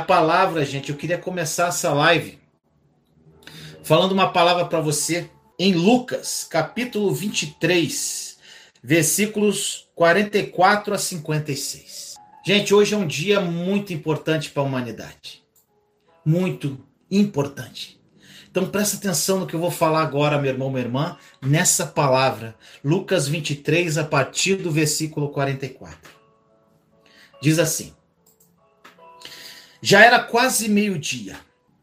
palavra, gente, eu queria começar essa live falando uma palavra para você em Lucas, capítulo 23, versículos 44 a 56. Gente, hoje é um dia muito importante para a humanidade. Muito importante. Então presta atenção no que eu vou falar agora, meu irmão, minha irmã, nessa palavra. Lucas 23, a partir do versículo 44. Diz assim: Já era quase meio-dia,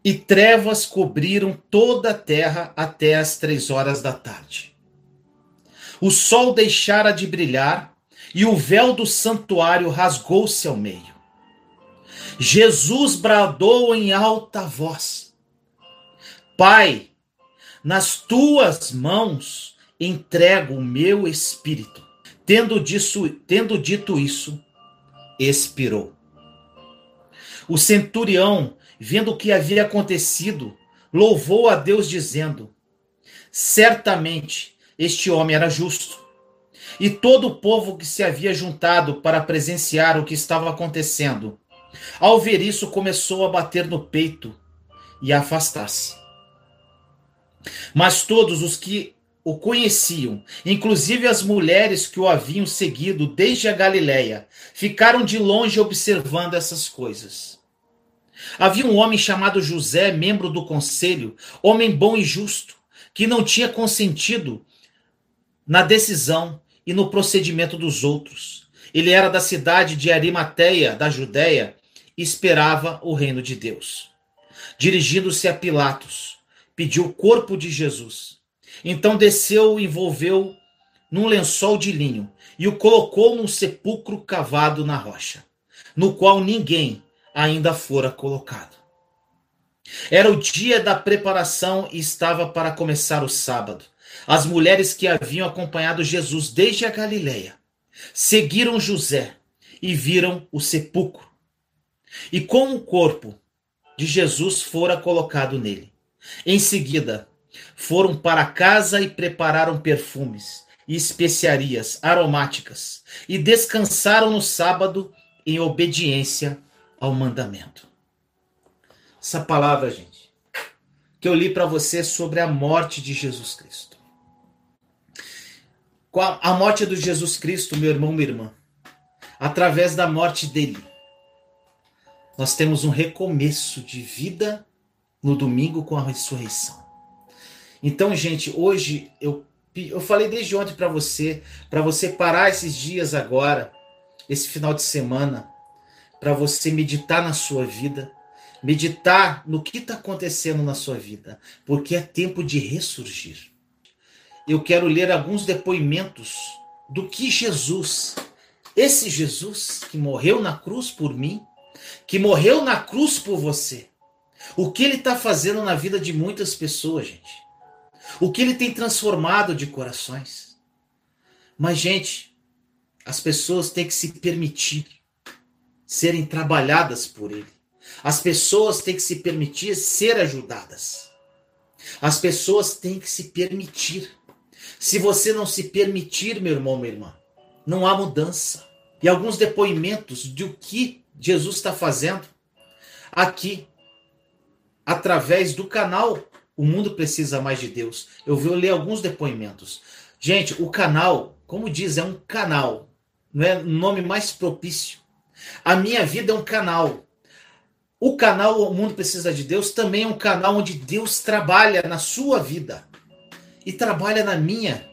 e trevas cobriram toda a terra até as três horas da tarde. O sol deixara de brilhar, e o véu do santuário rasgou-se ao meio. Jesus bradou em alta voz Pai, nas tuas mãos entrego o meu espírito. Tendo, disso, tendo dito isso, expirou. O centurião, vendo o que havia acontecido, louvou a Deus, dizendo: Certamente este homem era justo. E todo o povo que se havia juntado para presenciar o que estava acontecendo, ao ver isso, começou a bater no peito e a afastar-se. Mas todos os que o conheciam, inclusive as mulheres que o haviam seguido desde a Galiléia, ficaram de longe observando essas coisas. Havia um homem chamado José, membro do conselho, homem bom e justo, que não tinha consentido na decisão e no procedimento dos outros. Ele era da cidade de Arimateia, da Judéia, e esperava o reino de Deus. Dirigindo-se a Pilatos, pediu o corpo de Jesus. Então desceu e envolveu num lençol de linho e o colocou num sepulcro cavado na rocha, no qual ninguém ainda fora colocado. Era o dia da preparação e estava para começar o sábado. As mulheres que haviam acompanhado Jesus desde a Galileia seguiram José e viram o sepulcro. E como o corpo de Jesus fora colocado nele. Em seguida, foram para casa e prepararam perfumes e especiarias aromáticas e descansaram no sábado em obediência ao mandamento. Essa palavra, gente, que eu li para você sobre a morte de Jesus Cristo. A morte de Jesus Cristo, meu irmão, minha irmã, através da morte dele, nós temos um recomeço de vida no domingo com a ressurreição. Então, gente, hoje eu, eu falei desde ontem para você, para você parar esses dias agora, esse final de semana, para você meditar na sua vida, meditar no que está acontecendo na sua vida, porque é tempo de ressurgir. Eu quero ler alguns depoimentos do que Jesus, esse Jesus que morreu na cruz por mim, que morreu na cruz por você, o que ele está fazendo na vida de muitas pessoas, gente. O que ele tem transformado de corações. Mas, gente, as pessoas têm que se permitir serem trabalhadas por ele. As pessoas têm que se permitir ser ajudadas. As pessoas têm que se permitir. Se você não se permitir, meu irmão, minha irmã, não há mudança. E alguns depoimentos de o que Jesus está fazendo aqui através do canal O Mundo Precisa Mais de Deus. Eu vou ler alguns depoimentos. Gente, o canal, como diz, é um canal. Não é o nome mais propício. A minha vida é um canal. O canal O Mundo Precisa de Deus também é um canal onde Deus trabalha na sua vida e trabalha na minha.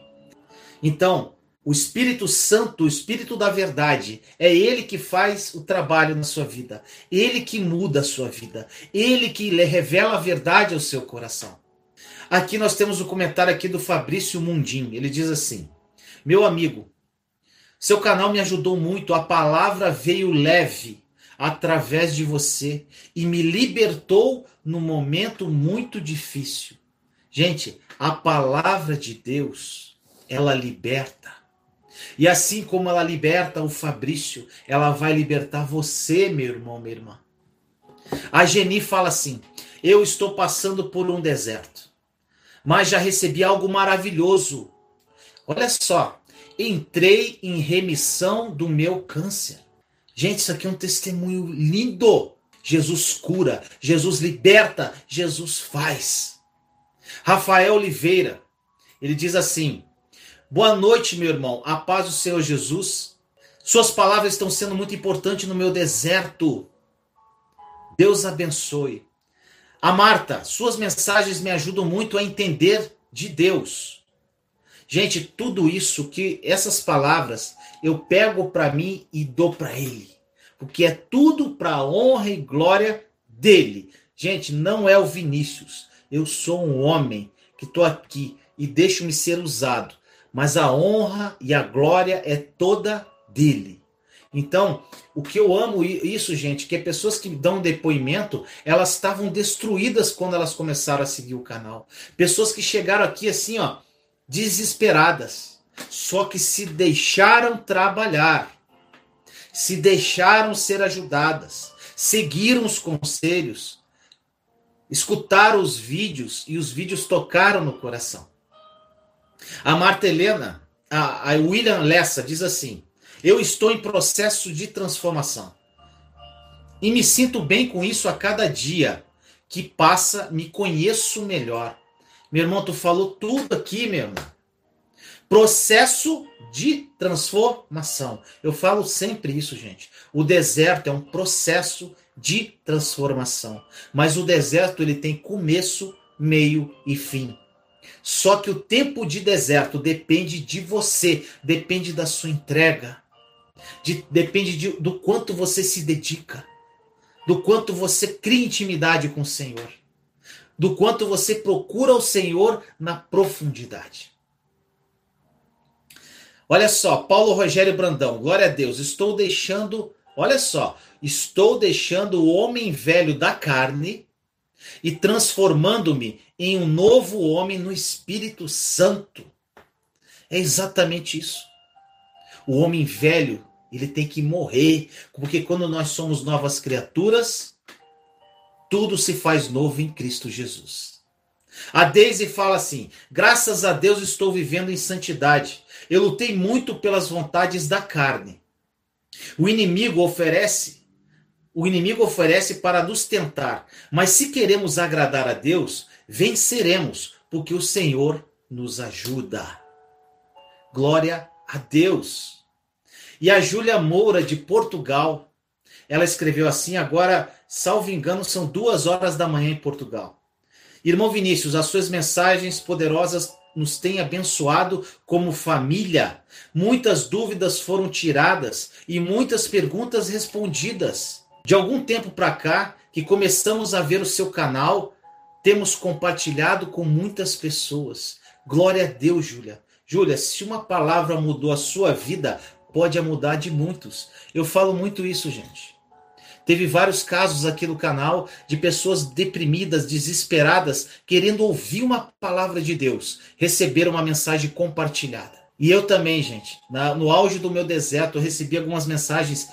Então, o Espírito Santo, o Espírito da Verdade, é ele que faz o trabalho na sua vida, ele que muda a sua vida, ele que lhe revela a verdade ao seu coração. Aqui nós temos o um comentário aqui do Fabrício Mundim. Ele diz assim: Meu amigo, seu canal me ajudou muito, a palavra veio leve através de você e me libertou num momento muito difícil. Gente, a palavra de Deus, ela liberta. E assim como ela liberta o Fabrício, ela vai libertar você, meu irmão, minha irmã. A Geni fala assim: Eu estou passando por um deserto, mas já recebi algo maravilhoso. Olha só, entrei em remissão do meu câncer. Gente, isso aqui é um testemunho lindo. Jesus cura, Jesus liberta, Jesus faz. Rafael Oliveira, ele diz assim: Boa noite, meu irmão, a paz do Senhor Jesus. Suas palavras estão sendo muito importantes no meu deserto. Deus abençoe. A Marta, suas mensagens me ajudam muito a entender de Deus. Gente, tudo isso que essas palavras eu pego para mim e dou para ele porque é tudo para honra e glória dele. Gente, não é o Vinícius. Eu sou um homem que estou aqui e deixo-me ser usado, mas a honra e a glória é toda dele. Então, o que eu amo isso, gente, que é pessoas que dão depoimento, elas estavam destruídas quando elas começaram a seguir o canal. Pessoas que chegaram aqui assim, ó, desesperadas, só que se deixaram trabalhar se deixaram ser ajudadas, seguiram os conselhos, escutaram os vídeos e os vídeos tocaram no coração. A Marta Helena, a, a William Lessa diz assim: Eu estou em processo de transformação e me sinto bem com isso a cada dia que passa, me conheço melhor. Meu irmão, tu falou tudo aqui, meu irmão. Processo de transformação. Eu falo sempre isso, gente. O deserto é um processo de transformação. Mas o deserto ele tem começo, meio e fim. Só que o tempo de deserto depende de você, depende da sua entrega, de, depende de, do quanto você se dedica, do quanto você cria intimidade com o Senhor, do quanto você procura o Senhor na profundidade. Olha só, Paulo Rogério Brandão, glória a Deus, estou deixando, olha só, estou deixando o homem velho da carne e transformando-me em um novo homem no Espírito Santo. É exatamente isso. O homem velho, ele tem que morrer, porque quando nós somos novas criaturas, tudo se faz novo em Cristo Jesus. A Daisy fala assim: graças a Deus estou vivendo em santidade eu lutei muito pelas vontades da carne. O inimigo oferece, o inimigo oferece para nos tentar, mas se queremos agradar a Deus, venceremos, porque o Senhor nos ajuda. Glória a Deus. E a Júlia Moura de Portugal, ela escreveu assim, agora, salvo engano, são duas horas da manhã em Portugal. Irmão Vinícius, as suas mensagens poderosas nos tem abençoado como família. Muitas dúvidas foram tiradas e muitas perguntas respondidas. De algum tempo para cá, que começamos a ver o seu canal, temos compartilhado com muitas pessoas. Glória a Deus, Júlia. Júlia, se uma palavra mudou a sua vida, pode mudar de muitos. Eu falo muito isso, gente. Teve vários casos aqui no canal de pessoas deprimidas, desesperadas, querendo ouvir uma palavra de Deus, receber uma mensagem compartilhada. E eu também, gente, na, no auge do meu deserto, eu recebi algumas mensagens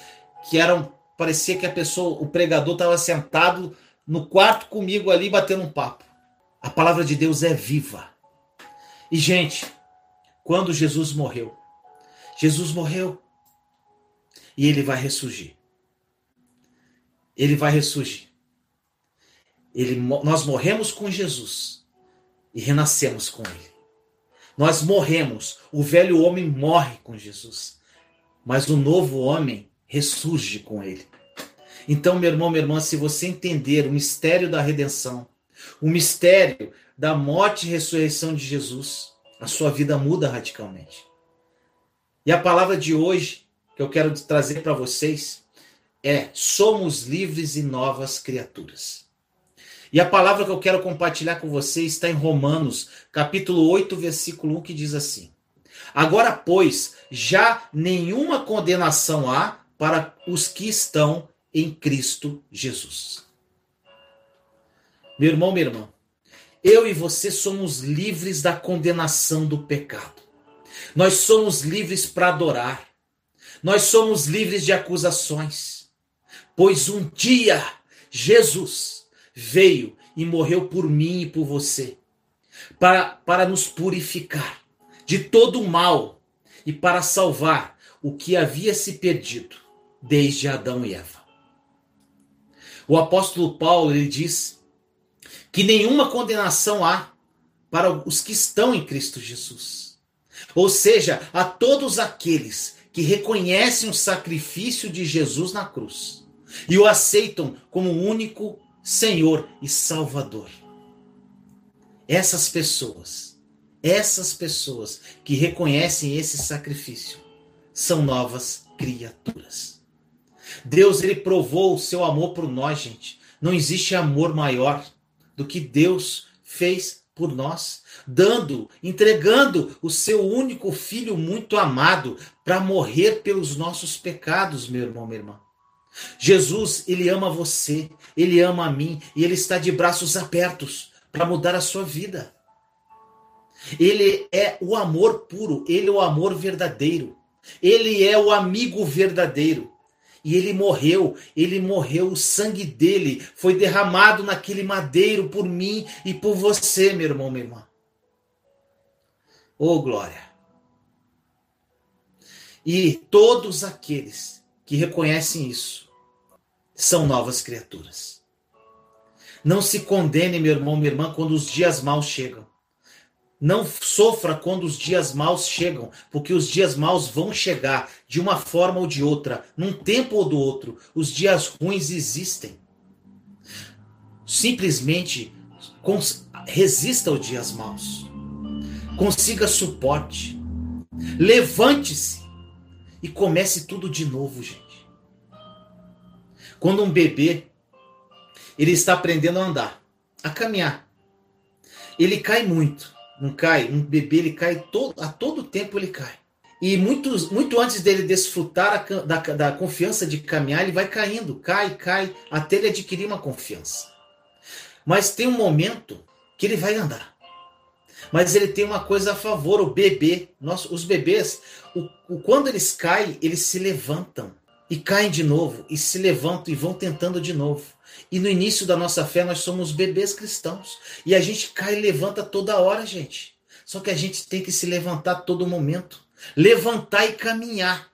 que eram. Parecia que a pessoa, o pregador, estava sentado no quarto comigo ali batendo um papo. A palavra de Deus é viva. E, gente, quando Jesus morreu, Jesus morreu e ele vai ressurgir ele vai ressurgir. Ele, nós morremos com Jesus e renascemos com ele. Nós morremos, o velho homem morre com Jesus, mas o novo homem ressurge com ele. Então, meu irmão, minha irmã, se você entender o mistério da redenção, o mistério da morte e ressurreição de Jesus, a sua vida muda radicalmente. E a palavra de hoje que eu quero trazer para vocês é: somos livres e novas criaturas. E a palavra que eu quero compartilhar com você está em Romanos, capítulo 8, versículo 1, que diz assim: Agora, pois, já nenhuma condenação há para os que estão em Cristo Jesus. Meu irmão, minha irmã, eu e você somos livres da condenação do pecado. Nós somos livres para adorar. Nós somos livres de acusações pois um dia Jesus veio e morreu por mim e por você, para, para nos purificar de todo o mal e para salvar o que havia se perdido desde Adão e Eva. O apóstolo Paulo ele diz que nenhuma condenação há para os que estão em Cristo Jesus. Ou seja, a todos aqueles que reconhecem o sacrifício de Jesus na cruz e o aceitam como único Senhor e Salvador. Essas pessoas, essas pessoas que reconhecem esse sacrifício, são novas criaturas. Deus ele provou o seu amor por nós, gente. Não existe amor maior do que Deus fez por nós, dando, entregando o seu único filho muito amado para morrer pelos nossos pecados, meu irmão, minha irmã. Jesus, ele ama você, ele ama a mim e ele está de braços abertos para mudar a sua vida. Ele é o amor puro, ele é o amor verdadeiro. Ele é o amigo verdadeiro. E ele morreu, ele morreu, o sangue dele foi derramado naquele madeiro por mim e por você, meu irmão, minha irmã. Oh, glória! E todos aqueles que reconhecem isso são novas criaturas. Não se condene, meu irmão, minha irmã, quando os dias maus chegam. Não sofra quando os dias maus chegam, porque os dias maus vão chegar de uma forma ou de outra, num tempo ou do outro. Os dias ruins existem. Simplesmente resista aos dias maus. Consiga suporte. Levante-se e comece tudo de novo, gente. Quando um bebê ele está aprendendo a andar, a caminhar, ele cai muito não cai. Um bebê ele cai todo, a todo tempo ele cai. E muito, antes dele desfrutar a, da, da confiança de caminhar, ele vai caindo, cai, cai, até ele adquirir uma confiança. Mas tem um momento que ele vai andar. Mas ele tem uma coisa a favor, o bebê. Nós, os bebês, o, o, quando eles caem, eles se levantam. E caem de novo, e se levantam e vão tentando de novo. E no início da nossa fé, nós somos bebês cristãos. E a gente cai e levanta toda hora, gente. Só que a gente tem que se levantar todo momento. Levantar e caminhar.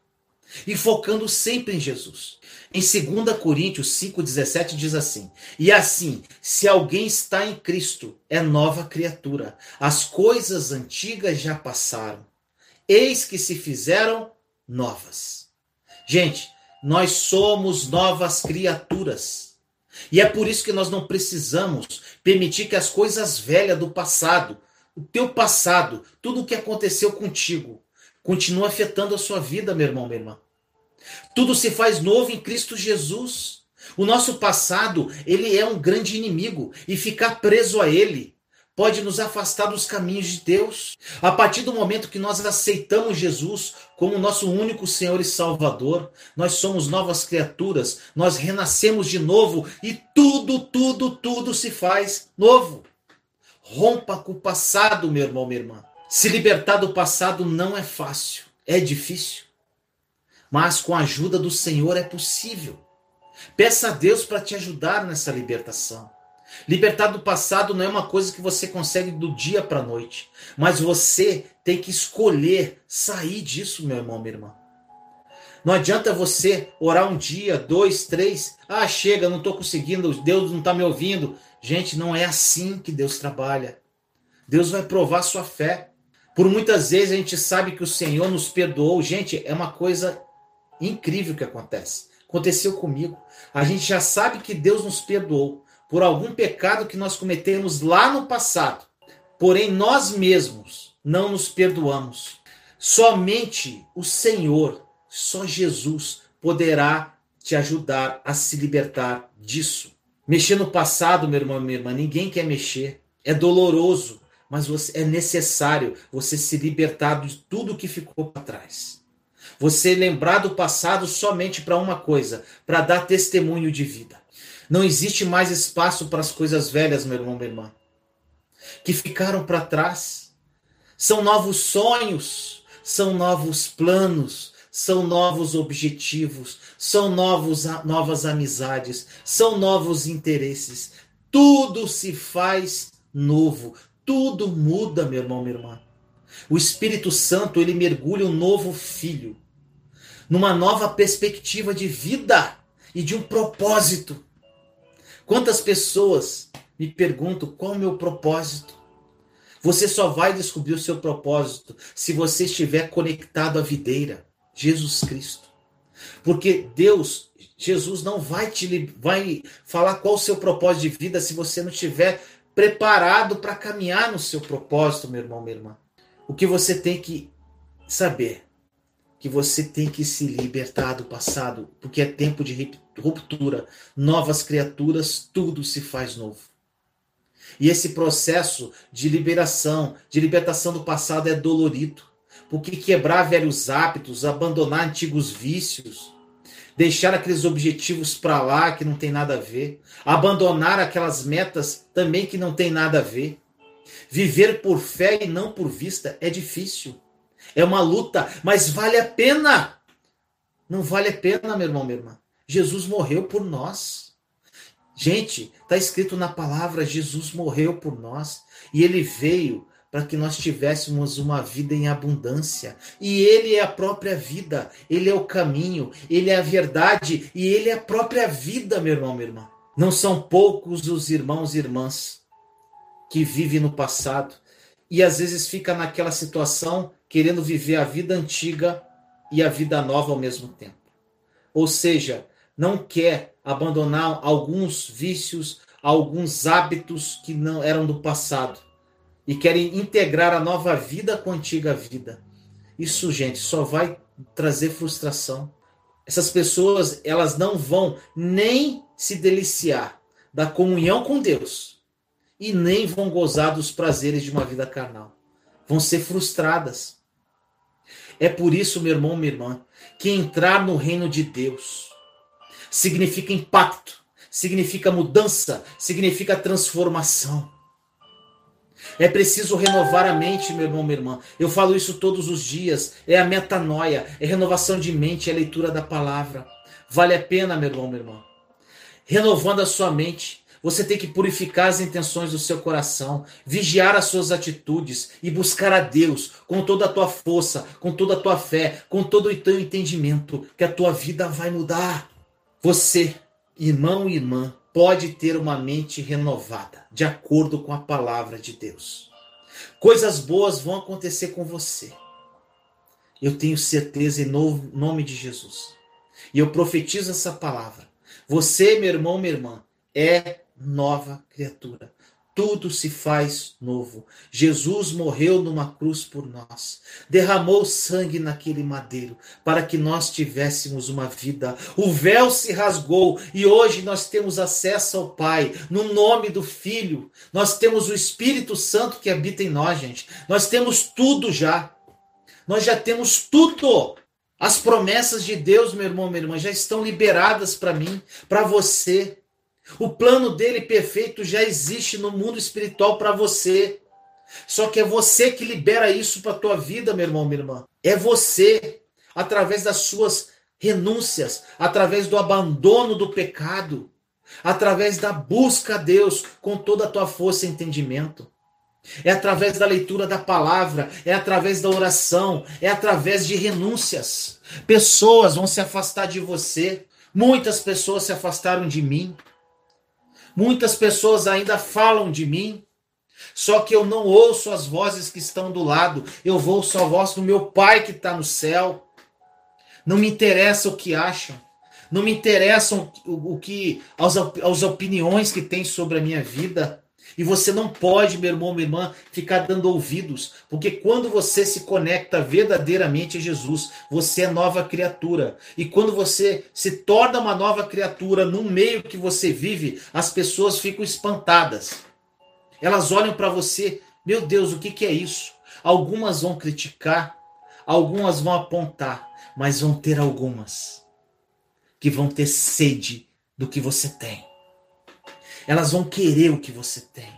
E focando sempre em Jesus. Em 2 Coríntios 5,17 diz assim: E assim, se alguém está em Cristo, é nova criatura. As coisas antigas já passaram. Eis que se fizeram novas. Gente, nós somos novas criaturas. E é por isso que nós não precisamos permitir que as coisas velhas do passado, o teu passado, tudo o que aconteceu contigo, continue afetando a sua vida, meu irmão, minha irmã. Tudo se faz novo em Cristo Jesus. O nosso passado, ele é um grande inimigo e ficar preso a ele pode nos afastar dos caminhos de Deus. A partir do momento que nós aceitamos Jesus como nosso único Senhor e Salvador, nós somos novas criaturas, nós renascemos de novo e tudo, tudo, tudo se faz novo. Rompa com o passado, meu irmão, minha irmã. Se libertar do passado não é fácil, é difícil. Mas com a ajuda do Senhor é possível. Peça a Deus para te ajudar nessa libertação. Libertar do passado não é uma coisa que você consegue do dia para a noite, mas você tem que escolher sair disso, meu irmão, minha irmã. Não adianta você orar um dia, dois, três, ah, chega, não estou conseguindo, Deus não está me ouvindo. Gente, não é assim que Deus trabalha. Deus vai provar sua fé. Por muitas vezes a gente sabe que o Senhor nos perdoou. Gente, é uma coisa incrível que acontece. Aconteceu comigo. A gente já sabe que Deus nos perdoou por algum pecado que nós cometemos lá no passado. Porém, nós mesmos não nos perdoamos. Somente o Senhor, só Jesus, poderá te ajudar a se libertar disso. Mexer no passado, meu irmão minha irmã, ninguém quer mexer. É doloroso, mas você, é necessário você se libertar de tudo que ficou para trás. Você lembrar do passado somente para uma coisa, para dar testemunho de vida. Não existe mais espaço para as coisas velhas, meu irmão, minha irmã, que ficaram para trás. São novos sonhos, são novos planos, são novos objetivos, são novos, novas amizades, são novos interesses. Tudo se faz novo, tudo muda, meu irmão, minha irmã. O Espírito Santo, ele mergulha um novo filho numa nova perspectiva de vida e de um propósito. Quantas pessoas me perguntam qual é o meu propósito? Você só vai descobrir o seu propósito se você estiver conectado à videira, Jesus Cristo. Porque Deus, Jesus não vai te vai falar qual o seu propósito de vida se você não estiver preparado para caminhar no seu propósito, meu irmão, minha irmã. O que você tem que saber que você tem que se libertar do passado, porque é tempo de ruptura, novas criaturas, tudo se faz novo. E esse processo de liberação, de libertação do passado é dolorido, porque quebrar velhos hábitos, abandonar antigos vícios, deixar aqueles objetivos para lá que não tem nada a ver, abandonar aquelas metas também que não tem nada a ver. Viver por fé e não por vista é difícil. É uma luta, mas vale a pena. Não vale a pena, meu irmão, minha irmã. Jesus morreu por nós. Gente, está escrito na palavra: Jesus morreu por nós. E ele veio para que nós tivéssemos uma vida em abundância. E Ele é a própria vida, Ele é o caminho, Ele é a verdade e Ele é a própria vida, meu irmão, minha irmã. Não são poucos os irmãos e irmãs que vivem no passado e às vezes fica naquela situação querendo viver a vida antiga e a vida nova ao mesmo tempo. Ou seja, não quer abandonar alguns vícios, alguns hábitos que não eram do passado e querem integrar a nova vida com a antiga vida. Isso, gente, só vai trazer frustração. Essas pessoas, elas não vão nem se deliciar da comunhão com Deus e nem vão gozar dos prazeres de uma vida carnal. Vão ser frustradas. É por isso, meu irmão, minha irmã, que entrar no reino de Deus significa impacto, significa mudança, significa transformação. É preciso renovar a mente, meu irmão, minha irmã. Eu falo isso todos os dias. É a metanoia, é renovação de mente, é a leitura da palavra. Vale a pena, meu irmão, minha irmã. Renovando a sua mente, você tem que purificar as intenções do seu coração, vigiar as suas atitudes e buscar a Deus com toda a tua força, com toda a tua fé, com todo o teu entendimento, que a tua vida vai mudar. Você, irmão e irmã, pode ter uma mente renovada, de acordo com a palavra de Deus. Coisas boas vão acontecer com você. Eu tenho certeza em nome de Jesus. E eu profetizo essa palavra. Você, meu irmão, minha irmã, é nova criatura. Tudo se faz novo. Jesus morreu numa cruz por nós, derramou sangue naquele madeiro para que nós tivéssemos uma vida. O véu se rasgou e hoje nós temos acesso ao Pai, no nome do Filho. Nós temos o Espírito Santo que habita em nós, gente. Nós temos tudo já. Nós já temos tudo. As promessas de Deus, meu irmão, minha irmã, já estão liberadas para mim, para você. O plano dele perfeito já existe no mundo espiritual para você. Só que é você que libera isso para a tua vida, meu irmão, minha irmã. É você, através das suas renúncias, através do abandono do pecado, através da busca a Deus com toda a tua força e entendimento. É através da leitura da palavra, é através da oração, é através de renúncias. Pessoas vão se afastar de você. Muitas pessoas se afastaram de mim. Muitas pessoas ainda falam de mim, só que eu não ouço as vozes que estão do lado, eu ouço a voz do meu Pai que está no céu. Não me interessa o que acham, não me interessam o, o que as, as opiniões que têm sobre a minha vida. E você não pode, meu irmão, minha irmã, ficar dando ouvidos, porque quando você se conecta verdadeiramente a Jesus, você é nova criatura. E quando você se torna uma nova criatura no meio que você vive, as pessoas ficam espantadas. Elas olham para você, meu Deus, o que, que é isso? Algumas vão criticar, algumas vão apontar, mas vão ter algumas que vão ter sede do que você tem. Elas vão querer o que você tem.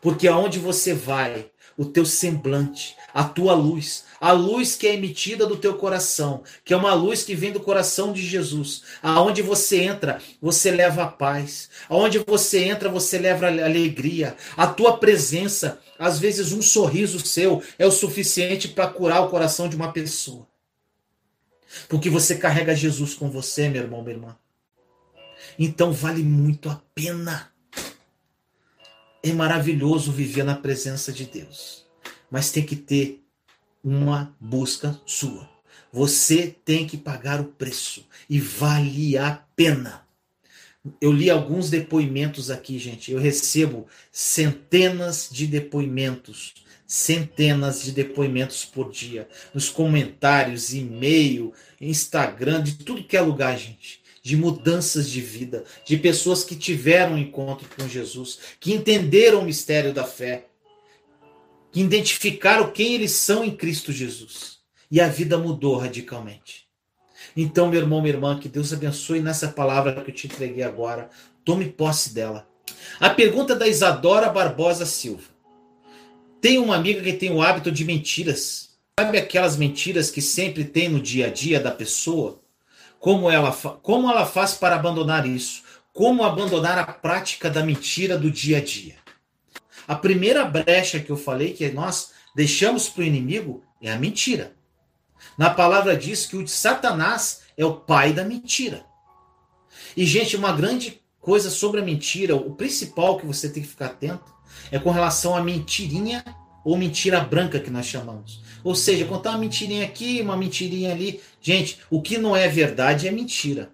Porque aonde você vai, o teu semblante, a tua luz, a luz que é emitida do teu coração, que é uma luz que vem do coração de Jesus. Aonde você entra, você leva a paz. Aonde você entra, você leva a alegria. A tua presença, às vezes um sorriso seu é o suficiente para curar o coração de uma pessoa. Porque você carrega Jesus com você, meu irmão, minha irmã. Então vale muito a pena. É maravilhoso viver na presença de Deus, mas tem que ter uma busca sua. Você tem que pagar o preço e vale a pena. Eu li alguns depoimentos aqui, gente. Eu recebo centenas de depoimentos, centenas de depoimentos por dia, nos comentários, e-mail, Instagram, de tudo que é lugar, gente. De mudanças de vida, de pessoas que tiveram um encontro com Jesus, que entenderam o mistério da fé, que identificaram quem eles são em Cristo Jesus. E a vida mudou radicalmente. Então, meu irmão, minha irmã, que Deus abençoe nessa palavra que eu te entreguei agora. Tome posse dela. A pergunta da Isadora Barbosa Silva. Tem uma amiga que tem o hábito de mentiras. Sabe aquelas mentiras que sempre tem no dia a dia da pessoa? Como ela, como ela faz para abandonar isso? Como abandonar a prática da mentira do dia a dia? A primeira brecha que eu falei que nós deixamos para o inimigo é a mentira. Na palavra diz que o de Satanás é o pai da mentira. E, gente, uma grande coisa sobre a mentira, o principal que você tem que ficar atento, é com relação à mentirinha ou mentira branca que nós chamamos. Ou seja, contar uma mentirinha aqui, uma mentirinha ali. Gente, o que não é verdade é mentira.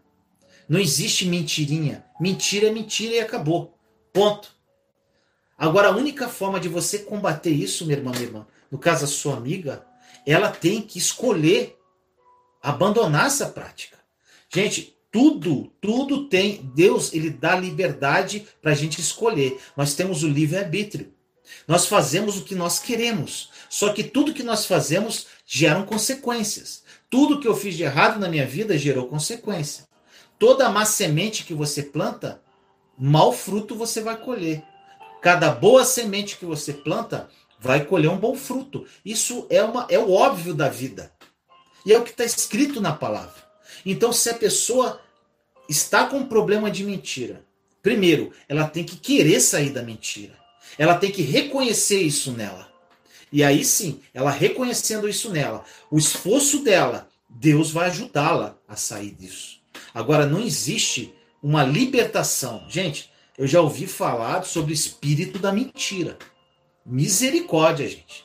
Não existe mentirinha. Mentira é mentira e acabou. Ponto. Agora, a única forma de você combater isso, minha irmã, minha irmã, no caso a sua amiga, ela tem que escolher abandonar essa prática. Gente, tudo, tudo tem. Deus, ele dá liberdade para a gente escolher. Nós temos o livre-arbítrio. Nós fazemos o que nós queremos. Só que tudo que nós fazemos geram consequências. Tudo que eu fiz de errado na minha vida gerou consequência. Toda má semente que você planta, mau fruto você vai colher. Cada boa semente que você planta, vai colher um bom fruto. Isso é, uma, é o óbvio da vida. E é o que está escrito na palavra. Então, se a pessoa está com um problema de mentira, primeiro, ela tem que querer sair da mentira. Ela tem que reconhecer isso nela. E aí sim, ela reconhecendo isso nela, o esforço dela, Deus vai ajudá-la a sair disso. Agora, não existe uma libertação. Gente, eu já ouvi falar sobre o espírito da mentira. Misericórdia, gente.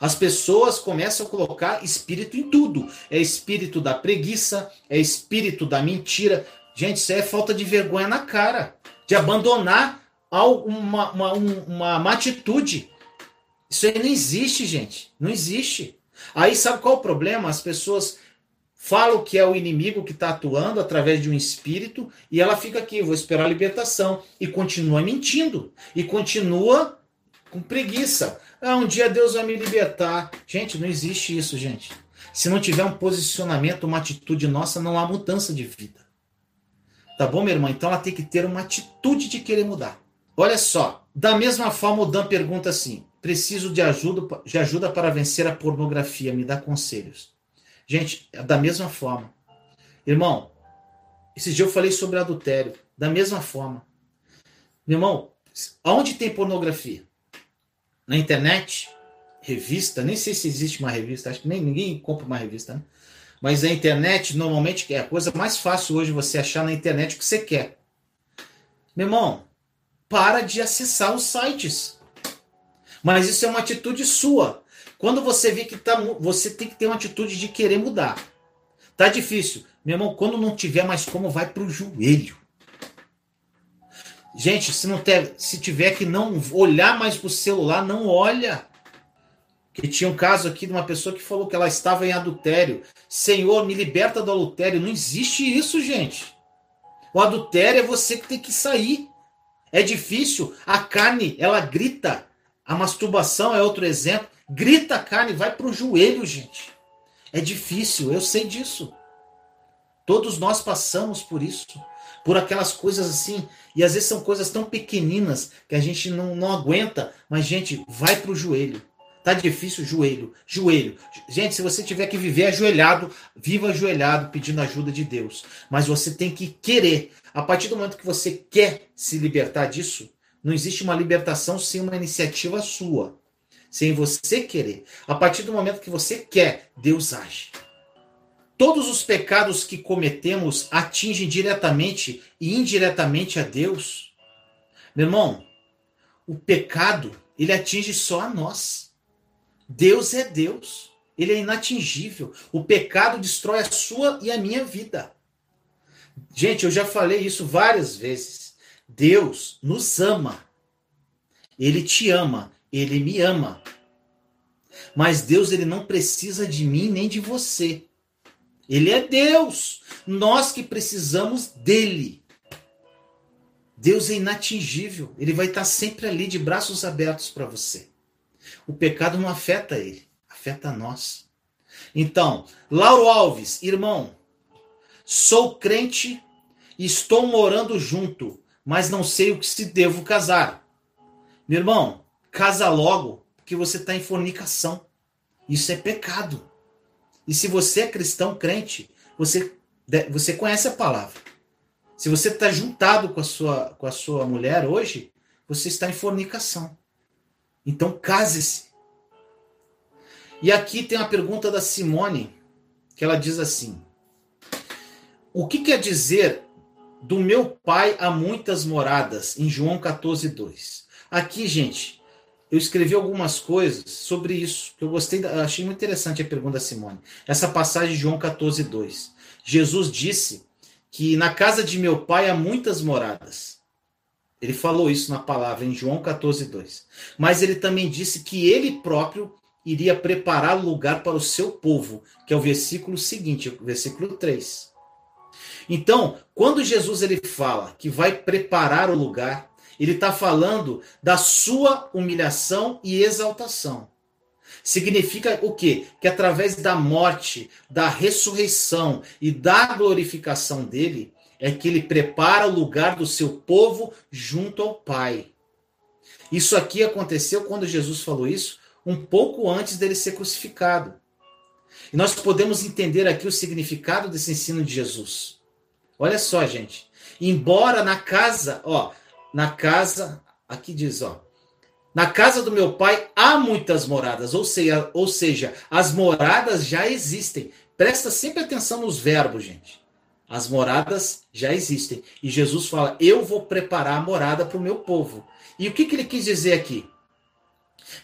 As pessoas começam a colocar espírito em tudo. É espírito da preguiça, é espírito da mentira. Gente, isso é falta de vergonha na cara. De abandonar uma, uma, uma, uma atitude. Isso aí não existe, gente. Não existe. Aí sabe qual é o problema? As pessoas falam que é o inimigo que está atuando através de um espírito e ela fica aqui, vou esperar a libertação. E continua mentindo. E continua com preguiça. Ah, um dia Deus vai me libertar. Gente, não existe isso, gente. Se não tiver um posicionamento, uma atitude nossa, não há mudança de vida. Tá bom, minha irmã? Então ela tem que ter uma atitude de querer mudar. Olha só, da mesma forma o Dan pergunta assim: preciso de ajuda, de ajuda para vencer a pornografia, me dá conselhos. Gente, é da mesma forma. Irmão, esse dia eu falei sobre adultério. Da mesma forma. Meu irmão, aonde tem pornografia? na internet, revista, nem sei se existe uma revista, acho que nem ninguém compra uma revista, né? Mas a internet, normalmente, é a coisa mais fácil hoje você achar na internet o que você quer. Meu irmão, para de acessar os sites. Mas isso é uma atitude sua. Quando você vê que tá, você tem que ter uma atitude de querer mudar. Tá difícil. Meu irmão, quando não tiver mais como, vai pro joelho. Gente, se não ter, se tiver que não olhar mais para o celular, não olha. Que tinha um caso aqui de uma pessoa que falou que ela estava em adultério. Senhor, me liberta do adultério. Não existe isso, gente. O adultério é você que tem que sair. É difícil. A carne, ela grita. A masturbação é outro exemplo. Grita a carne, vai para o joelho, gente. É difícil, eu sei disso. Todos nós passamos por isso por aquelas coisas assim. E às vezes são coisas tão pequeninas que a gente não, não aguenta, mas, gente, vai pro joelho. Tá difícil, joelho, joelho. Gente, se você tiver que viver ajoelhado, viva ajoelhado pedindo ajuda de Deus. Mas você tem que querer. A partir do momento que você quer se libertar disso, não existe uma libertação sem uma iniciativa sua. Sem você querer. A partir do momento que você quer, Deus age. todos os pecados que cometemos atingem diretamente e indiretamente a Deus, meu irmão, o pecado, ele atinge só a nós. Deus é Deus. Ele é inatingível. O pecado destrói a sua e a minha vida. Gente, eu já falei isso várias vezes. Deus nos ama. Ele te ama. Ele me ama. Mas Deus ele não precisa de mim nem de você. Ele é Deus. Nós que precisamos dele. Deus é inatingível. Ele vai estar sempre ali de braços abertos para você. O pecado não afeta ele, afeta nós. Então, Lauro Alves, irmão, sou crente estou morando junto, mas não sei o que se devo casar. Meu irmão, casa logo, porque você está em fornicação. Isso é pecado. E se você é cristão, crente, você, você conhece a palavra. Se você está juntado com a, sua, com a sua mulher hoje, você está em fornicação. Então case-se. E aqui tem a pergunta da Simone, que ela diz assim: O que quer dizer do meu pai há muitas moradas, em João 14, 2? Aqui, gente, eu escrevi algumas coisas sobre isso, que eu gostei, achei muito interessante a pergunta da Simone. Essa passagem de João 14, 2. Jesus disse que na casa de meu pai há muitas moradas. Ele falou isso na palavra em João 14, 2. Mas ele também disse que ele próprio iria preparar lugar para o seu povo, que é o versículo seguinte, o versículo 3. Então, quando Jesus ele fala que vai preparar o lugar, ele está falando da sua humilhação e exaltação. Significa o quê? Que através da morte, da ressurreição e da glorificação dele, é que ele prepara o lugar do seu povo junto ao Pai. Isso aqui aconteceu quando Jesus falou isso, um pouco antes dele ser crucificado. E nós podemos entender aqui o significado desse ensino de Jesus. Olha só, gente. Embora na casa, ó, na casa, aqui diz, ó, na casa do meu pai há muitas moradas, ou seja, ou seja, as moradas já existem. Presta sempre atenção nos verbos, gente. As moradas já existem. E Jesus fala: Eu vou preparar a morada para o meu povo. E o que, que ele quis dizer aqui?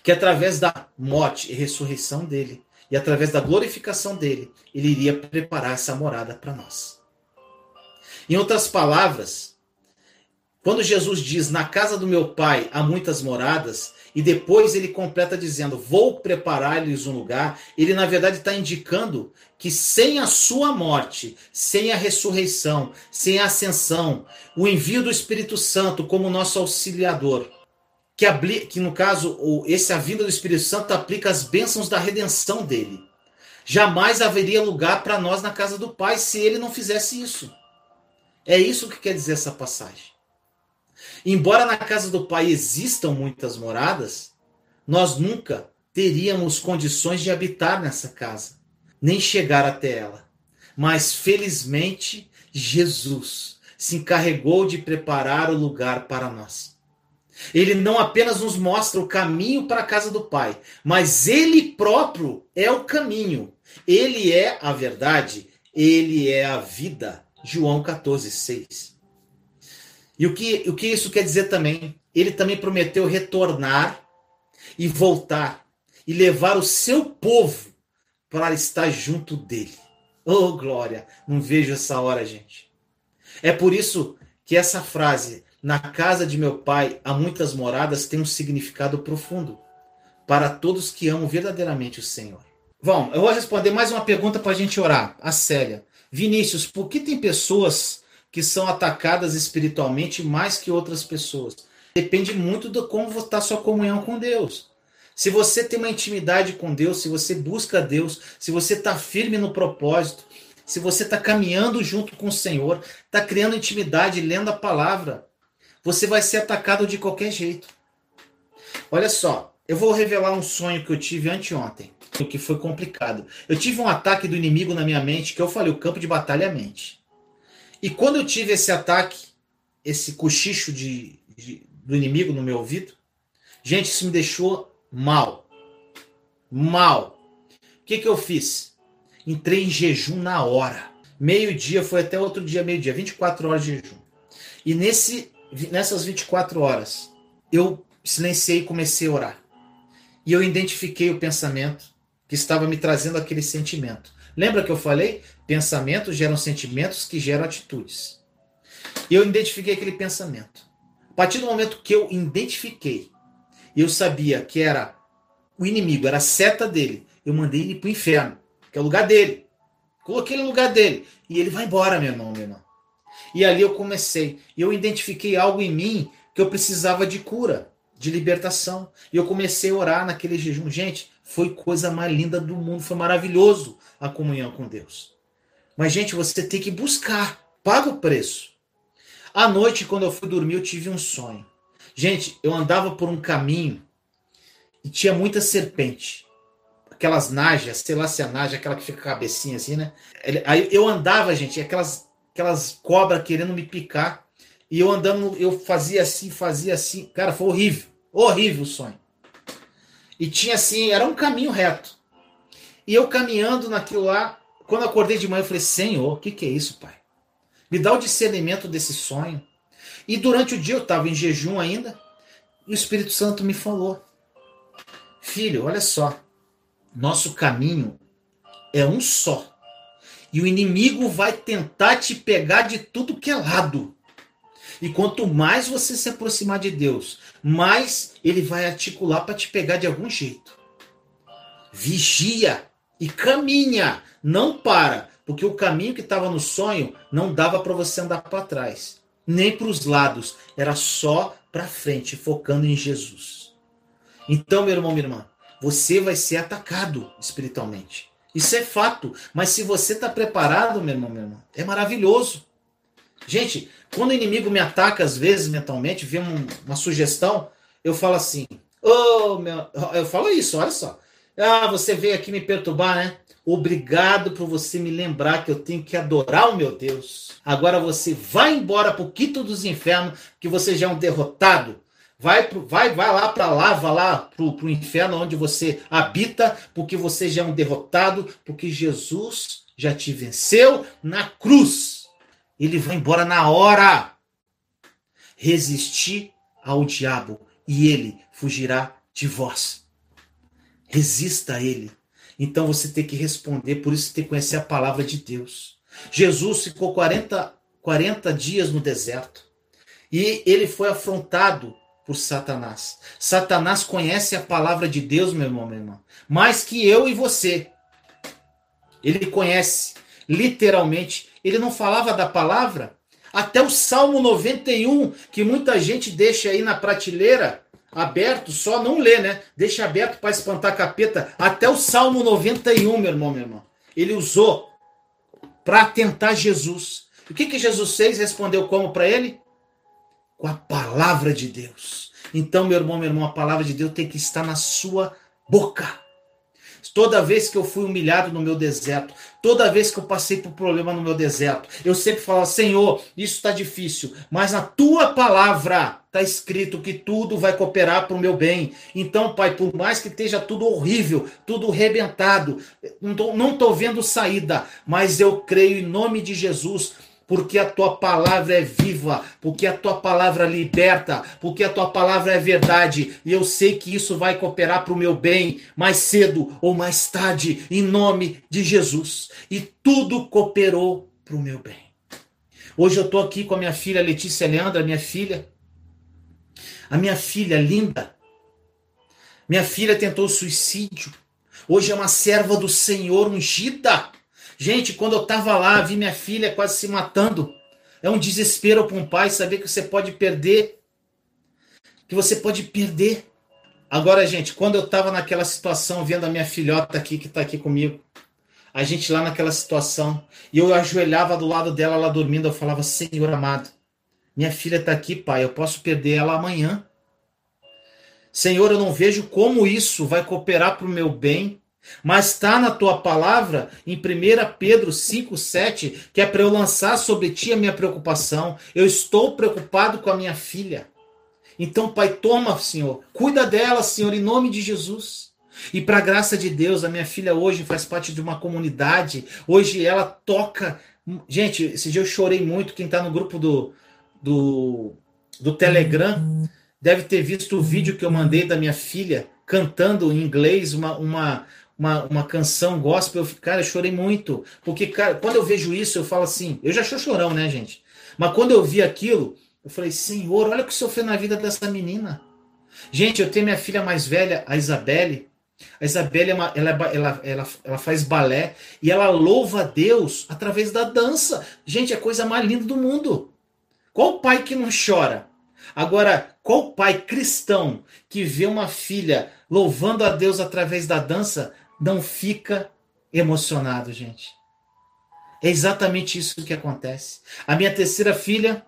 Que através da morte e ressurreição dele, e através da glorificação dele, ele iria preparar essa morada para nós. Em outras palavras, quando Jesus diz, na casa do meu pai há muitas moradas, e depois ele completa dizendo, vou preparar-lhes um lugar, ele na verdade está indicando que sem a sua morte, sem a ressurreição, sem a ascensão, o envio do Espírito Santo como nosso auxiliador, que, que no caso, esse a vinda do Espírito Santo aplica as bênçãos da redenção dele. Jamais haveria lugar para nós na casa do Pai se ele não fizesse isso. É isso que quer dizer essa passagem. Embora na casa do Pai existam muitas moradas, nós nunca teríamos condições de habitar nessa casa, nem chegar até ela. Mas felizmente, Jesus se encarregou de preparar o lugar para nós. Ele não apenas nos mostra o caminho para a casa do Pai, mas ele próprio é o caminho. Ele é a verdade, ele é a vida. João 14, 6. E o que, o que isso quer dizer também? Ele também prometeu retornar e voltar e levar o seu povo para estar junto dele. Oh, glória! Não vejo essa hora, gente. É por isso que essa frase, na casa de meu pai há muitas moradas, tem um significado profundo para todos que amam verdadeiramente o Senhor. Bom, eu vou responder mais uma pergunta para a gente orar. A Célia. Vinícius, por que tem pessoas que são atacadas espiritualmente mais que outras pessoas. Depende muito de como está sua comunhão com Deus. Se você tem uma intimidade com Deus, se você busca Deus, se você está firme no propósito, se você está caminhando junto com o Senhor, está criando intimidade, lendo a palavra, você vai ser atacado de qualquer jeito. Olha só, eu vou revelar um sonho que eu tive anteontem, que foi complicado. Eu tive um ataque do inimigo na minha mente, que eu falei, o campo de batalha é a mente. E quando eu tive esse ataque, esse cochicho de, de, do inimigo no meu ouvido, gente, isso me deixou mal. Mal. O que, que eu fiz? entrei em jejum na hora. Meio-dia foi até outro dia, meio-dia, 24 horas de jejum. E nesse, nessas 24 horas, eu silenciei e comecei a orar. E eu identifiquei o pensamento que estava me trazendo aquele sentimento. Lembra que eu falei? Pensamentos geram sentimentos que geram atitudes. E eu identifiquei aquele pensamento. A partir do momento que eu identifiquei, eu sabia que era o inimigo, era a seta dele, eu mandei ele para o inferno, que é o lugar dele. Coloquei ele no lugar dele. E ele vai embora, meu irmão, meu irmão. E ali eu comecei. E eu identifiquei algo em mim que eu precisava de cura, de libertação. E eu comecei a orar naquele jejum. Gente, foi coisa mais linda do mundo. Foi maravilhoso a comunhão com Deus. Mas, gente, você tem que buscar. Paga o preço. À noite, quando eu fui dormir, eu tive um sonho. Gente, eu andava por um caminho e tinha muita serpente. Aquelas najas, sei lá se é naja, aquela que fica com a cabecinha assim, né? Aí eu andava, gente, aquelas, aquelas cobras querendo me picar. E eu andando, eu fazia assim, fazia assim. Cara, foi horrível. Horrível o sonho. E tinha assim, era um caminho reto. E eu caminhando naquilo lá, quando acordei de manhã, eu falei: Senhor, o que, que é isso, Pai? Me dá o discernimento desse sonho. E durante o dia eu estava em jejum ainda, e o Espírito Santo me falou: Filho, olha só, nosso caminho é um só. E o inimigo vai tentar te pegar de tudo que é lado. E quanto mais você se aproximar de Deus, mais ele vai articular para te pegar de algum jeito. Vigia e caminha, não para, porque o caminho que estava no sonho não dava para você andar para trás, nem para os lados, era só para frente, focando em Jesus. Então, meu irmão, minha irmã, você vai ser atacado espiritualmente. Isso é fato. Mas se você está preparado, meu irmão, meu irmão, é maravilhoso. Gente, quando o inimigo me ataca, às vezes, mentalmente, vem um, uma sugestão, eu falo assim, oh, meu... eu falo isso, olha só. Ah, você veio aqui me perturbar, né? Obrigado por você me lembrar que eu tenho que adorar o meu Deus. Agora você vai embora pro quinto dos infernos, que você já é um derrotado. Vai, vai, vai lá para lá, vai lá pro, pro inferno onde você habita, porque você já é um derrotado, porque Jesus já te venceu na cruz. Ele vai embora na hora. Resistir ao diabo e ele fugirá de vós. Resista a ele. Então você tem que responder, por isso tem que conhecer a palavra de Deus. Jesus ficou 40, 40 dias no deserto e ele foi afrontado por Satanás. Satanás conhece a palavra de Deus, meu irmão, meu irmão, mais que eu e você. Ele conhece, literalmente. Ele não falava da palavra. Até o Salmo 91, que muita gente deixa aí na prateleira, aberto, só não lê, né? Deixa aberto para espantar capeta. Até o Salmo 91, meu irmão, meu irmão. Ele usou para tentar Jesus. O que, que Jesus fez? Respondeu como para ele? com a palavra de Deus. Então, meu irmão, meu irmão, a palavra de Deus tem que estar na sua boca. Toda vez que eu fui humilhado no meu deserto, toda vez que eu passei por problema no meu deserto, eu sempre falava: Senhor, isso está difícil, mas na tua palavra está escrito que tudo vai cooperar para o meu bem. Então, Pai, por mais que esteja tudo horrível, tudo rebentado, não estou vendo saída, mas eu creio em nome de Jesus porque a tua palavra é viva, porque a tua palavra liberta, porque a tua palavra é verdade, e eu sei que isso vai cooperar para o meu bem mais cedo ou mais tarde, em nome de Jesus. E tudo cooperou para o meu bem. Hoje eu estou aqui com a minha filha Letícia Leandra, minha filha, a minha filha linda. Minha filha tentou suicídio. Hoje é uma serva do Senhor ungida. Gente, quando eu estava lá, vi minha filha quase se matando. É um desespero para um pai saber que você pode perder. Que você pode perder. Agora, gente, quando eu estava naquela situação, vendo a minha filhota aqui, que está aqui comigo, a gente lá naquela situação, e eu ajoelhava do lado dela, lá dormindo, eu falava: Senhor amado, minha filha está aqui, pai, eu posso perder ela amanhã. Senhor, eu não vejo como isso vai cooperar para o meu bem. Mas está na tua palavra, em 1 Pedro 5,7, que é para eu lançar sobre ti a minha preocupação. Eu estou preocupado com a minha filha. Então, Pai, toma, Senhor. Cuida dela, Senhor, em nome de Jesus. E para graça de Deus, a minha filha hoje faz parte de uma comunidade. Hoje ela toca. Gente, esse dia eu chorei muito. Quem está no grupo do, do, do Telegram deve ter visto o vídeo que eu mandei da minha filha cantando em inglês uma, uma, uma, uma canção gospel. Eu, cara, eu chorei muito. Porque, cara, quando eu vejo isso, eu falo assim. Eu já sou chorão, né, gente? Mas quando eu vi aquilo, eu falei, Senhor, olha o que o Senhor fez na vida dessa menina. Gente, eu tenho minha filha mais velha, a Isabelle. A Isabelle, é uma, ela, ela, ela, ela faz balé e ela louva a Deus através da dança. Gente, é a coisa mais linda do mundo. Qual pai que não chora? Agora, qual pai cristão que vê uma filha louvando a Deus através da dança não fica emocionado, gente? É exatamente isso que acontece. A minha terceira filha,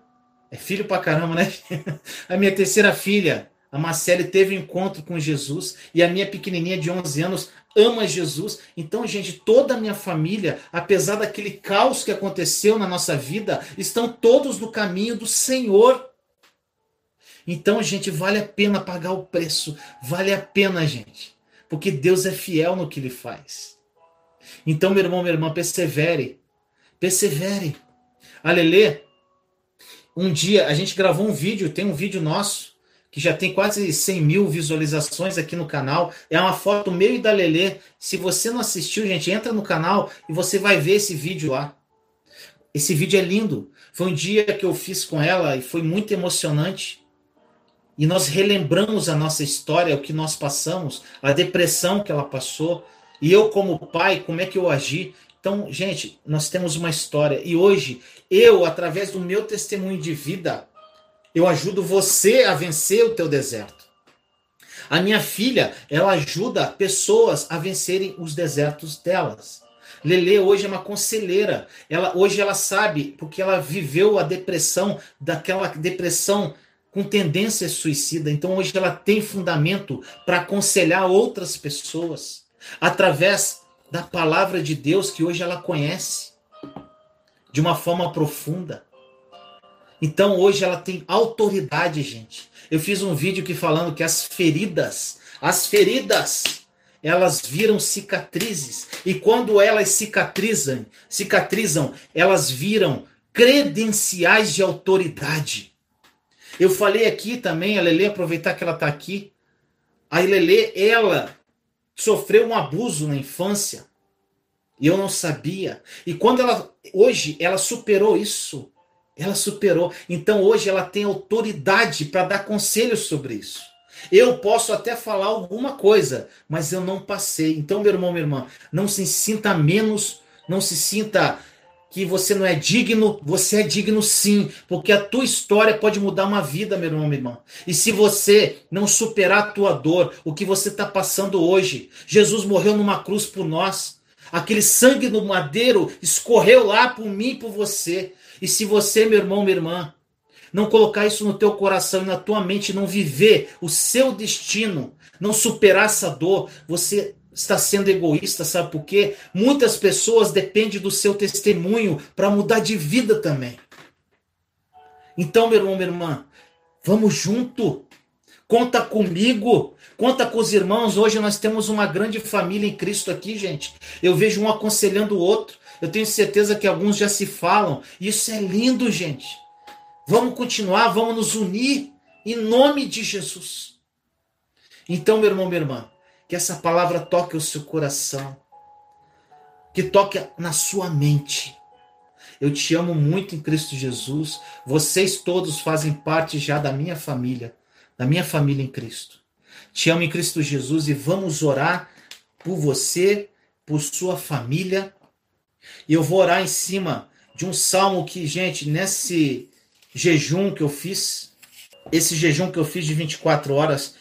é filho pra caramba, né? A minha terceira filha, a Marcele teve um encontro com Jesus e a minha pequenininha de 11 anos ama Jesus. Então, gente, toda a minha família, apesar daquele caos que aconteceu na nossa vida, estão todos no caminho do Senhor. Então, gente, vale a pena pagar o preço. Vale a pena, gente. Porque Deus é fiel no que ele faz. Então, meu irmão, minha irmã, persevere. Persevere. Alelê, um dia a gente gravou um vídeo, tem um vídeo nosso que já tem quase 100 mil visualizações aqui no canal. É uma foto meio e da Lelê. Se você não assistiu, gente, entra no canal e você vai ver esse vídeo lá. Esse vídeo é lindo. Foi um dia que eu fiz com ela e foi muito emocionante. E nós relembramos a nossa história, o que nós passamos, a depressão que ela passou. E eu, como pai, como é que eu agi? Então, gente, nós temos uma história. E hoje, eu, através do meu testemunho de vida, eu ajudo você a vencer o teu deserto. A minha filha, ela ajuda pessoas a vencerem os desertos delas. Lele hoje é uma conselheira. Ela hoje ela sabe porque ela viveu a depressão, daquela depressão com tendência suicida. Então hoje ela tem fundamento para aconselhar outras pessoas através da palavra de Deus que hoje ela conhece de uma forma profunda. Então hoje ela tem autoridade, gente. Eu fiz um vídeo aqui falando que as feridas, as feridas, elas viram cicatrizes. E quando elas cicatrizam, cicatrizam, elas viram credenciais de autoridade. Eu falei aqui também, a Lele, aproveitar que ela está aqui. A Lele, ela sofreu um abuso na infância. E eu não sabia. E quando ela, hoje, ela superou isso. Ela superou. Então hoje ela tem autoridade para dar conselhos sobre isso. Eu posso até falar alguma coisa, mas eu não passei. Então, meu irmão, minha irmã, não se sinta menos, não se sinta que você não é digno, você é digno sim, porque a tua história pode mudar uma vida, meu irmão, minha irmã. E se você não superar a tua dor, o que você está passando hoje, Jesus morreu numa cruz por nós. Aquele sangue no madeiro escorreu lá por mim e por você. E se você, meu irmão, minha irmã, não colocar isso no teu coração e na tua mente, não viver o seu destino, não superar essa dor, você está sendo egoísta, sabe por quê? Muitas pessoas dependem do seu testemunho para mudar de vida também. Então, meu irmão, minha irmã, vamos junto. Conta comigo, conta com os irmãos. Hoje nós temos uma grande família em Cristo aqui, gente. Eu vejo um aconselhando o outro. Eu tenho certeza que alguns já se falam. Isso é lindo, gente. Vamos continuar, vamos nos unir em nome de Jesus. Então, meu irmão, minha irmã, que essa palavra toque o seu coração, que toque na sua mente. Eu te amo muito em Cristo Jesus. Vocês todos fazem parte já da minha família, da minha família em Cristo. Te amo em Cristo Jesus e vamos orar por você, por sua família e eu vou orar em cima de um salmo que, gente, nesse jejum que eu fiz, esse jejum que eu fiz de 24 horas,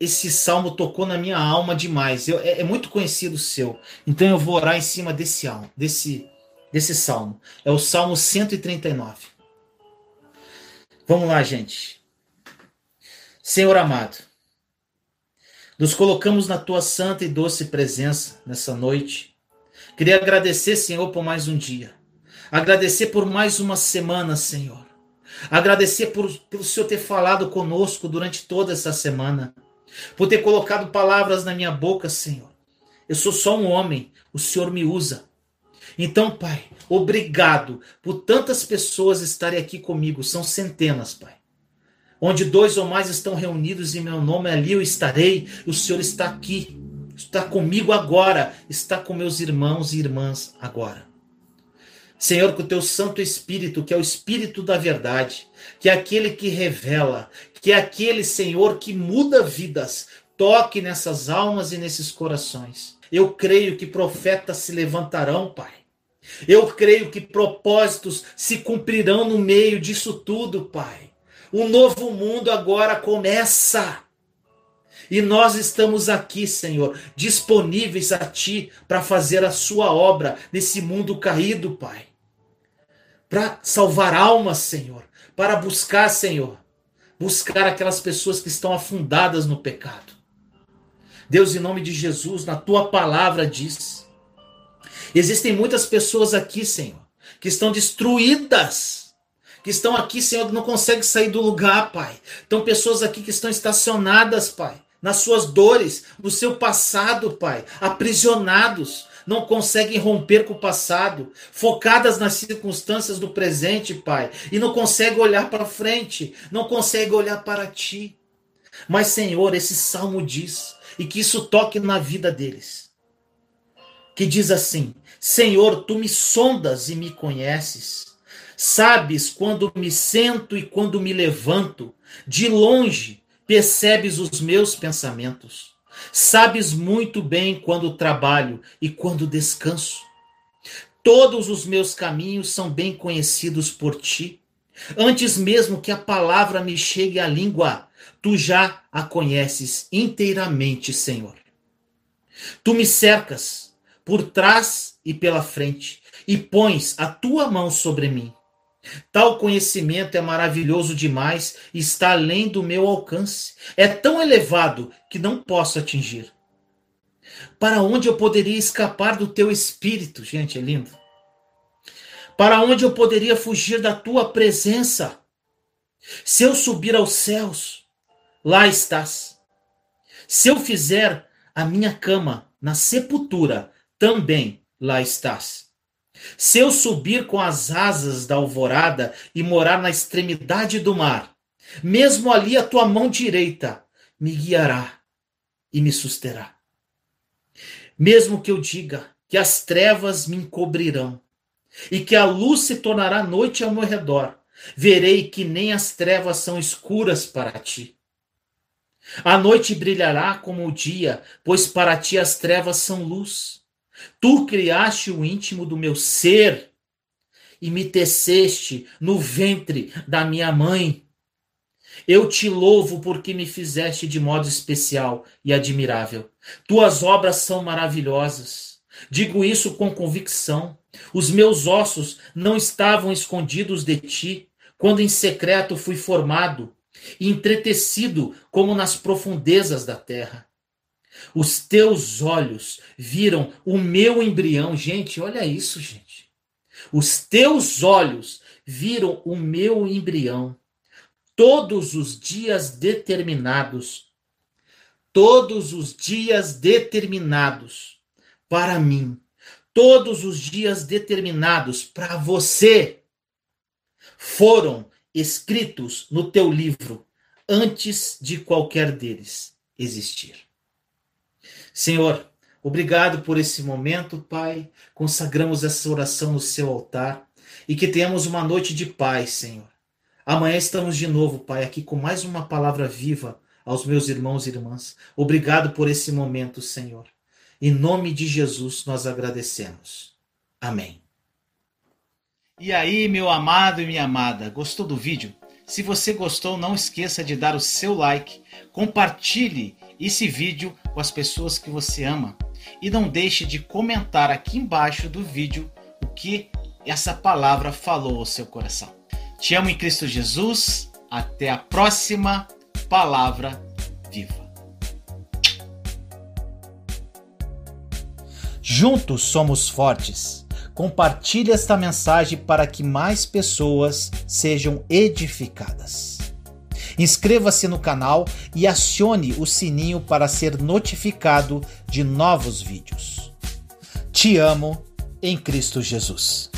esse salmo tocou na minha alma demais. Eu, é, é, muito conhecido o seu. Então eu vou orar em cima desse desse, desse salmo. É o Salmo 139. Vamos lá, gente. Senhor amado, nos colocamos na tua santa e doce presença nessa noite Queria agradecer, Senhor, por mais um dia. Agradecer por mais uma semana, Senhor. Agradecer por, pelo Senhor ter falado conosco durante toda essa semana. Por ter colocado palavras na minha boca, Senhor. Eu sou só um homem, o Senhor me usa. Então, Pai, obrigado por tantas pessoas estarem aqui comigo, são centenas, Pai. Onde dois ou mais estão reunidos em meu nome, ali eu estarei, o Senhor está aqui, está comigo agora, está com meus irmãos e irmãs agora. Senhor, que o teu Santo Espírito, que é o Espírito da verdade, que é aquele que revela, que é aquele Senhor que muda vidas, toque nessas almas e nesses corações. Eu creio que profetas se levantarão, Pai. Eu creio que propósitos se cumprirão no meio disso tudo, Pai. Um novo mundo agora começa. E nós estamos aqui, Senhor, disponíveis a Ti para fazer a Sua obra nesse mundo caído, Pai. Para salvar almas, Senhor. Para buscar, Senhor. Buscar aquelas pessoas que estão afundadas no pecado. Deus, em nome de Jesus, na Tua palavra diz. Existem muitas pessoas aqui, Senhor, que estão destruídas que estão aqui, Senhor, que não conseguem sair do lugar, Pai. Então, pessoas aqui que estão estacionadas, Pai nas suas dores, no seu passado, Pai, aprisionados, não conseguem romper com o passado, focadas nas circunstâncias do presente, Pai, e não conseguem olhar para frente, não conseguem olhar para Ti. Mas, Senhor, esse salmo diz, e que isso toque na vida deles, que diz assim: Senhor, tu me sondas e me conheces. Sabes quando me sento e quando me levanto, de longe percebes os meus pensamentos. Sabes muito bem quando trabalho e quando descanso. Todos os meus caminhos são bem conhecidos por ti. Antes mesmo que a palavra me chegue à língua, tu já a conheces inteiramente, Senhor. Tu me cercas por trás e pela frente e pões a tua mão sobre mim. Tal conhecimento é maravilhoso demais e está além do meu alcance. É tão elevado que não posso atingir. Para onde eu poderia escapar do teu espírito? Gente, é lindo. Para onde eu poderia fugir da tua presença? Se eu subir aos céus, lá estás. Se eu fizer a minha cama na sepultura, também lá estás. Se eu subir com as asas da alvorada e morar na extremidade do mar, mesmo ali a tua mão direita me guiará e me susterá. Mesmo que eu diga que as trevas me encobrirão e que a luz se tornará noite ao meu redor, verei que nem as trevas são escuras para ti. A noite brilhará como o dia, pois para ti as trevas são luz. Tu criaste o íntimo do meu ser e me teceste no ventre da minha mãe. Eu te louvo porque me fizeste de modo especial e admirável. Tuas obras são maravilhosas. Digo isso com convicção. Os meus ossos não estavam escondidos de ti, quando em secreto fui formado e entretecido como nas profundezas da terra. Os teus olhos viram o meu embrião. Gente, olha isso, gente. Os teus olhos viram o meu embrião. Todos os dias determinados, todos os dias determinados para mim, todos os dias determinados para você, foram escritos no teu livro antes de qualquer deles existir. Senhor, obrigado por esse momento, Pai. Consagramos essa oração no seu altar e que tenhamos uma noite de paz, Senhor. Amanhã estamos de novo, Pai, aqui com mais uma palavra viva aos meus irmãos e irmãs. Obrigado por esse momento, Senhor. Em nome de Jesus nós agradecemos. Amém. E aí, meu amado e minha amada, gostou do vídeo? Se você gostou, não esqueça de dar o seu like, compartilhe esse vídeo com as pessoas que você ama e não deixe de comentar aqui embaixo do vídeo o que essa palavra falou ao seu coração. Te amo em Cristo Jesus. Até a próxima palavra viva. Juntos somos fortes. Compartilhe esta mensagem para que mais pessoas sejam edificadas. Inscreva-se no canal e acione o sininho para ser notificado de novos vídeos. Te amo em Cristo Jesus.